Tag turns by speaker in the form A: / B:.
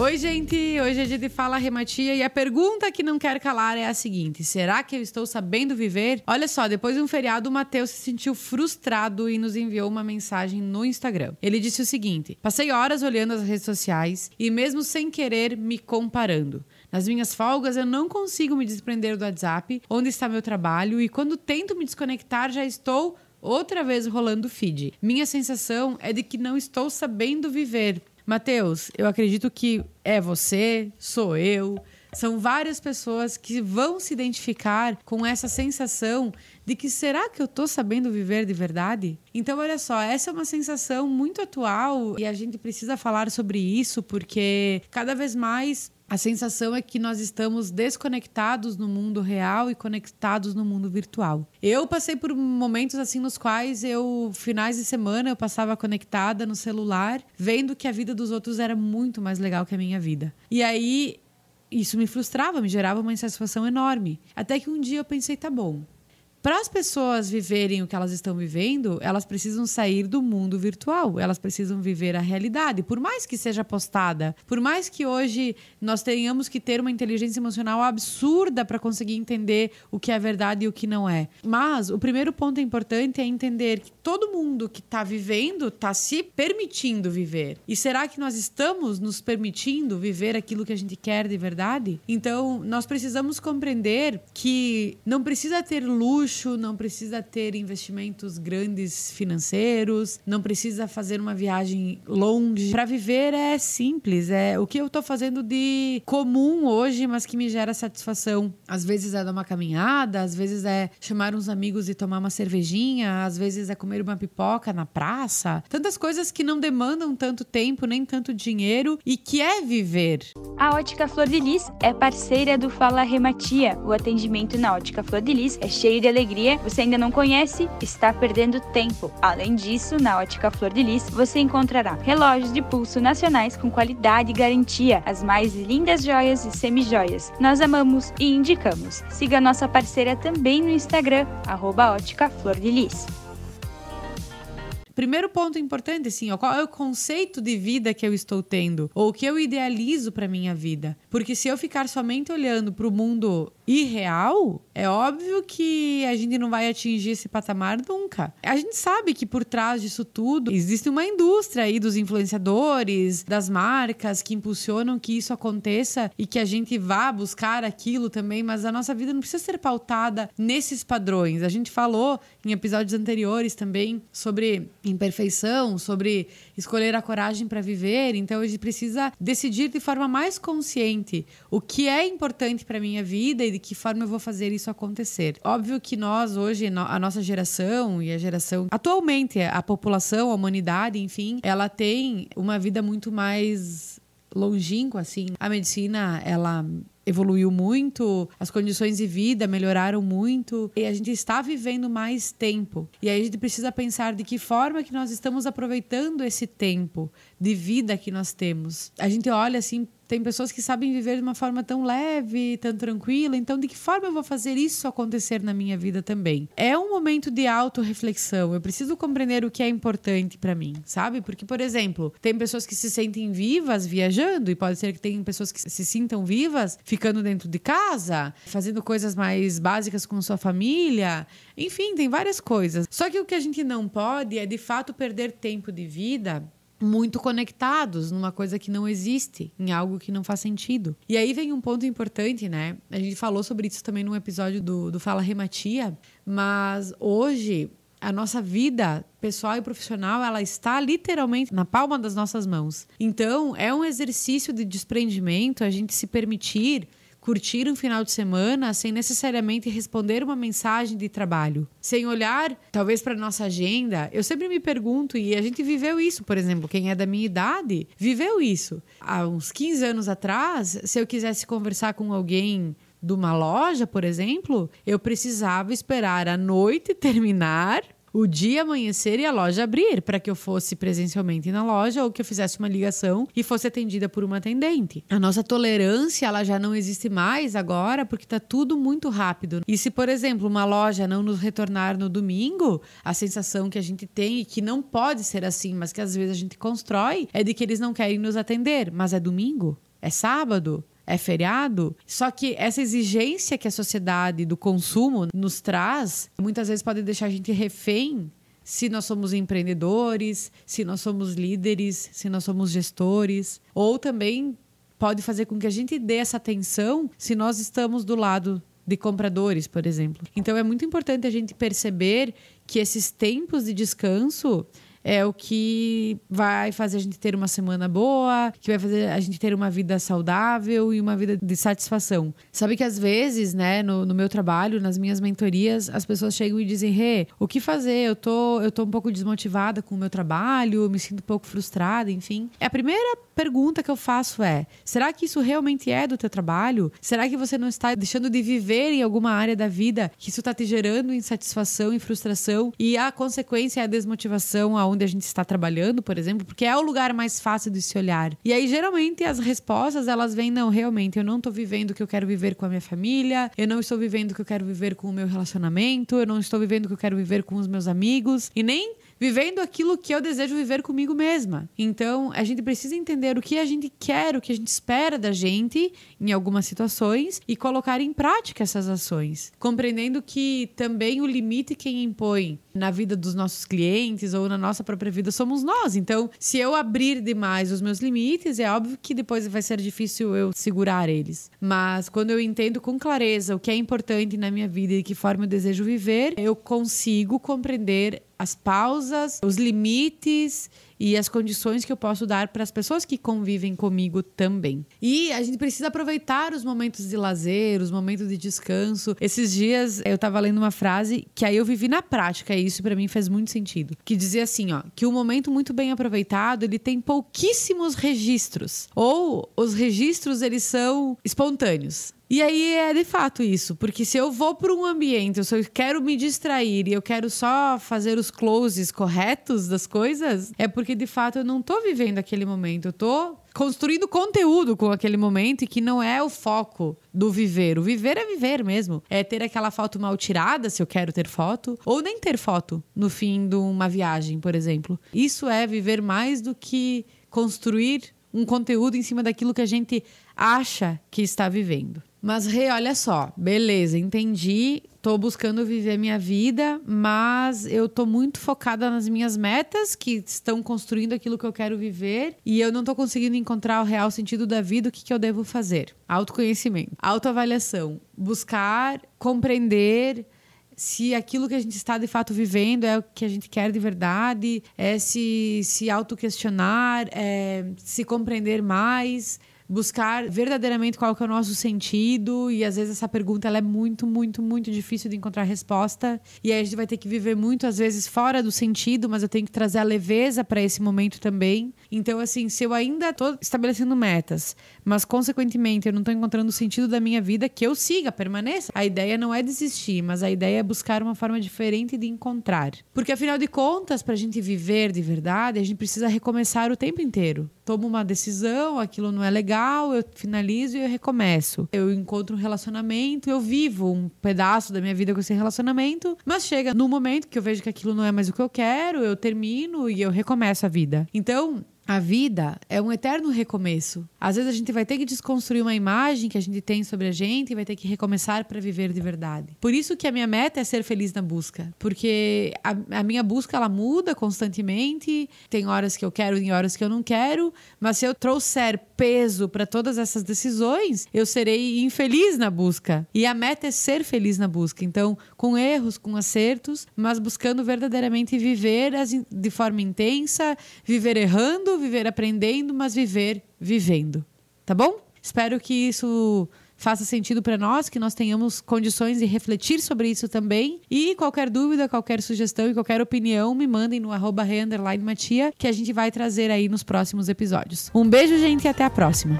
A: Oi, gente! Hoje é dia de Fala Rematia e a pergunta que não quer calar é a seguinte: será que eu estou sabendo viver? Olha só, depois de um feriado, o Matheus se sentiu frustrado e nos enviou uma mensagem no Instagram. Ele disse o seguinte: Passei horas olhando as redes sociais e, mesmo sem querer, me comparando. Nas minhas folgas, eu não consigo me desprender do WhatsApp, onde está meu trabalho, e quando tento me desconectar, já estou outra vez rolando o feed. Minha sensação é de que não estou sabendo viver. Mateus, eu acredito que é você, sou eu, são várias pessoas que vão se identificar com essa sensação de que será que eu tô sabendo viver de verdade? Então, olha só, essa é uma sensação muito atual e a gente precisa falar sobre isso porque cada vez mais a sensação é que nós estamos desconectados no mundo real e conectados no mundo virtual. Eu passei por momentos assim nos quais eu finais de semana eu passava conectada no celular, vendo que a vida dos outros era muito mais legal que a minha vida. E aí isso me frustrava, me gerava uma insatisfação enorme. Até que um dia eu pensei, tá bom, para as pessoas viverem o que elas estão vivendo, elas precisam sair do mundo virtual, elas precisam viver a realidade. Por mais que seja postada, por mais que hoje nós tenhamos que ter uma inteligência emocional absurda para conseguir entender o que é verdade e o que não é. Mas o primeiro ponto importante é entender que todo mundo que está vivendo está se permitindo viver. E será que nós estamos nos permitindo viver aquilo que a gente quer de verdade? Então, nós precisamos compreender que não precisa ter luxo luxo, não precisa ter investimentos grandes financeiros, não precisa fazer uma viagem longe. Para viver é simples, é o que eu estou fazendo de comum hoje, mas que me gera satisfação. Às vezes é dar uma caminhada, às vezes é chamar uns amigos e tomar uma cervejinha, às vezes é comer uma pipoca na praça. Tantas coisas que não demandam tanto tempo nem tanto dinheiro e que é viver.
B: A Ótica Flor de Lis é parceira do Fala Rematia. O atendimento na Ótica Flor de Lis é cheio de alegria, você ainda não conhece, está perdendo tempo. Além disso, na Ótica Flor de Lis, você encontrará relógios de pulso nacionais com qualidade e garantia, as mais lindas joias e semijoias. Nós amamos e indicamos. Siga nossa parceira também no Instagram, arroba Ótica Flor de Lis.
A: Primeiro ponto importante, assim, ó, qual é o conceito de vida que eu estou tendo? Ou que eu idealizo para minha vida? Porque se eu ficar somente olhando para o mundo irreal, é óbvio que a gente não vai atingir esse patamar nunca. A gente sabe que por trás disso tudo existe uma indústria aí dos influenciadores, das marcas que impulsionam que isso aconteça e que a gente vá buscar aquilo também, mas a nossa vida não precisa ser pautada nesses padrões. A gente falou em episódios anteriores também sobre imperfeição, sobre escolher a coragem para viver. Então a gente precisa decidir de forma mais consciente o que é importante para minha vida e de que forma eu vou fazer isso acontecer. Óbvio que nós hoje, a nossa geração e a geração atualmente a população, a humanidade, enfim, ela tem uma vida muito mais longínqua assim. A medicina, ela evoluiu muito, as condições de vida melhoraram muito e a gente está vivendo mais tempo. E aí a gente precisa pensar de que forma que nós estamos aproveitando esse tempo de vida que nós temos. A gente olha assim tem pessoas que sabem viver de uma forma tão leve, tão tranquila. Então, de que forma eu vou fazer isso acontecer na minha vida também? É um momento de autorreflexão. Eu preciso compreender o que é importante para mim, sabe? Porque, por exemplo, tem pessoas que se sentem vivas viajando, e pode ser que tem pessoas que se sintam vivas ficando dentro de casa, fazendo coisas mais básicas com sua família. Enfim, tem várias coisas. Só que o que a gente não pode é, de fato, perder tempo de vida muito conectados numa coisa que não existe, em algo que não faz sentido. E aí vem um ponto importante, né? A gente falou sobre isso também num episódio do, do Fala Rematia, mas hoje a nossa vida pessoal e profissional ela está literalmente na palma das nossas mãos. Então é um exercício de desprendimento a gente se permitir curtir um final de semana sem necessariamente responder uma mensagem de trabalho, sem olhar talvez para nossa agenda. Eu sempre me pergunto e a gente viveu isso, por exemplo, quem é da minha idade, viveu isso. Há uns 15 anos atrás, se eu quisesse conversar com alguém de uma loja, por exemplo, eu precisava esperar a noite terminar o dia amanhecer e a loja abrir para que eu fosse presencialmente na loja ou que eu fizesse uma ligação e fosse atendida por uma atendente. A nossa tolerância ela já não existe mais agora porque está tudo muito rápido. E se, por exemplo, uma loja não nos retornar no domingo, a sensação que a gente tem e que não pode ser assim, mas que às vezes a gente constrói, é de que eles não querem nos atender, mas é domingo. É sábado? É feriado? Só que essa exigência que a sociedade do consumo nos traz, muitas vezes pode deixar a gente refém se nós somos empreendedores, se nós somos líderes, se nós somos gestores, ou também pode fazer com que a gente dê essa atenção se nós estamos do lado de compradores, por exemplo. Então é muito importante a gente perceber que esses tempos de descanso é o que vai fazer a gente ter uma semana boa, que vai fazer a gente ter uma vida saudável e uma vida de satisfação. Sabe que às vezes, né, no, no meu trabalho, nas minhas mentorias, as pessoas chegam e dizem: Rê, o que fazer? Eu tô, eu tô um pouco desmotivada com o meu trabalho, me sinto um pouco frustrada, enfim. A primeira pergunta que eu faço é: será que isso realmente é do teu trabalho? Será que você não está deixando de viver em alguma área da vida que isso está te gerando insatisfação e frustração e a consequência é a desmotivação, a onde a gente está trabalhando, por exemplo, porque é o lugar mais fácil de se olhar. E aí, geralmente, as respostas, elas vêm, não, realmente, eu não estou vivendo o que eu quero viver com a minha família, eu não estou vivendo o que eu quero viver com o meu relacionamento, eu não estou vivendo o que eu quero viver com os meus amigos, e nem vivendo aquilo que eu desejo viver comigo mesma. Então, a gente precisa entender o que a gente quer, o que a gente espera da gente em algumas situações e colocar em prática essas ações, compreendendo que também o limite quem impõe na vida dos nossos clientes ou na nossa própria vida somos nós. Então, se eu abrir demais os meus limites, é óbvio que depois vai ser difícil eu segurar eles. Mas quando eu entendo com clareza o que é importante na minha vida e de que forma eu desejo viver, eu consigo compreender as pausas, os limites e as condições que eu posso dar para as pessoas que convivem comigo também. E a gente precisa aproveitar os momentos de lazer, os momentos de descanso. Esses dias eu estava lendo uma frase que aí eu vivi na prática e isso para mim fez muito sentido, que dizia assim, ó, que o momento muito bem aproveitado, ele tem pouquíssimos registros, ou os registros eles são espontâneos. E aí é de fato isso, porque se eu vou para um ambiente, se eu quero me distrair e eu quero só fazer os closes corretos das coisas, é porque de fato eu não tô vivendo aquele momento, eu tô construindo conteúdo com aquele momento e que não é o foco do viver. O viver é viver mesmo. É ter aquela foto mal tirada, se eu quero ter foto, ou nem ter foto no fim de uma viagem, por exemplo. Isso é viver mais do que construir um conteúdo em cima daquilo que a gente acha que está vivendo. Mas, Rê, olha só, beleza, entendi. Tô buscando viver minha vida, mas eu tô muito focada nas minhas metas que estão construindo aquilo que eu quero viver e eu não tô conseguindo encontrar o real sentido da vida, o que, que eu devo fazer? Autoconhecimento, autoavaliação, buscar compreender se aquilo que a gente está de fato vivendo é o que a gente quer de verdade, é se, se autoquestionar, é se compreender mais buscar verdadeiramente qual que é o nosso sentido e às vezes essa pergunta ela é muito, muito, muito difícil de encontrar resposta e aí a gente vai ter que viver muito às vezes fora do sentido, mas eu tenho que trazer a leveza para esse momento também. Então assim, se eu ainda estou estabelecendo metas, mas consequentemente eu não estou encontrando o sentido da minha vida, que eu siga, permaneça. A ideia não é desistir, mas a ideia é buscar uma forma diferente de encontrar. Porque afinal de contas, para a gente viver de verdade, a gente precisa recomeçar o tempo inteiro. Tomo uma decisão, aquilo não é legal legal, eu finalizo e eu recomeço. Eu encontro um relacionamento, eu vivo um pedaço da minha vida com esse relacionamento, mas chega no momento que eu vejo que aquilo não é mais o que eu quero, eu termino e eu recomeço a vida. Então, a vida é um eterno recomeço. Às vezes a gente vai ter que desconstruir uma imagem que a gente tem sobre a gente e vai ter que recomeçar para viver de verdade. Por isso que a minha meta é ser feliz na busca, porque a, a, minha busca ela muda constantemente. Tem horas que eu quero e horas que eu não quero, mas se eu trouxer peso para todas essas decisões, eu serei infeliz na busca. E a meta é ser feliz na busca. Então, com erros, com acertos, mas buscando verdadeiramente viver de forma intensa, viver errando viver aprendendo, mas viver vivendo. Tá bom? Espero que isso faça sentido para nós, que nós tenhamos condições de refletir sobre isso também. E qualquer dúvida, qualquer sugestão e qualquer opinião, me mandem no arroba Matia, que a gente vai trazer aí nos próximos episódios. Um beijo, gente, e até a próxima.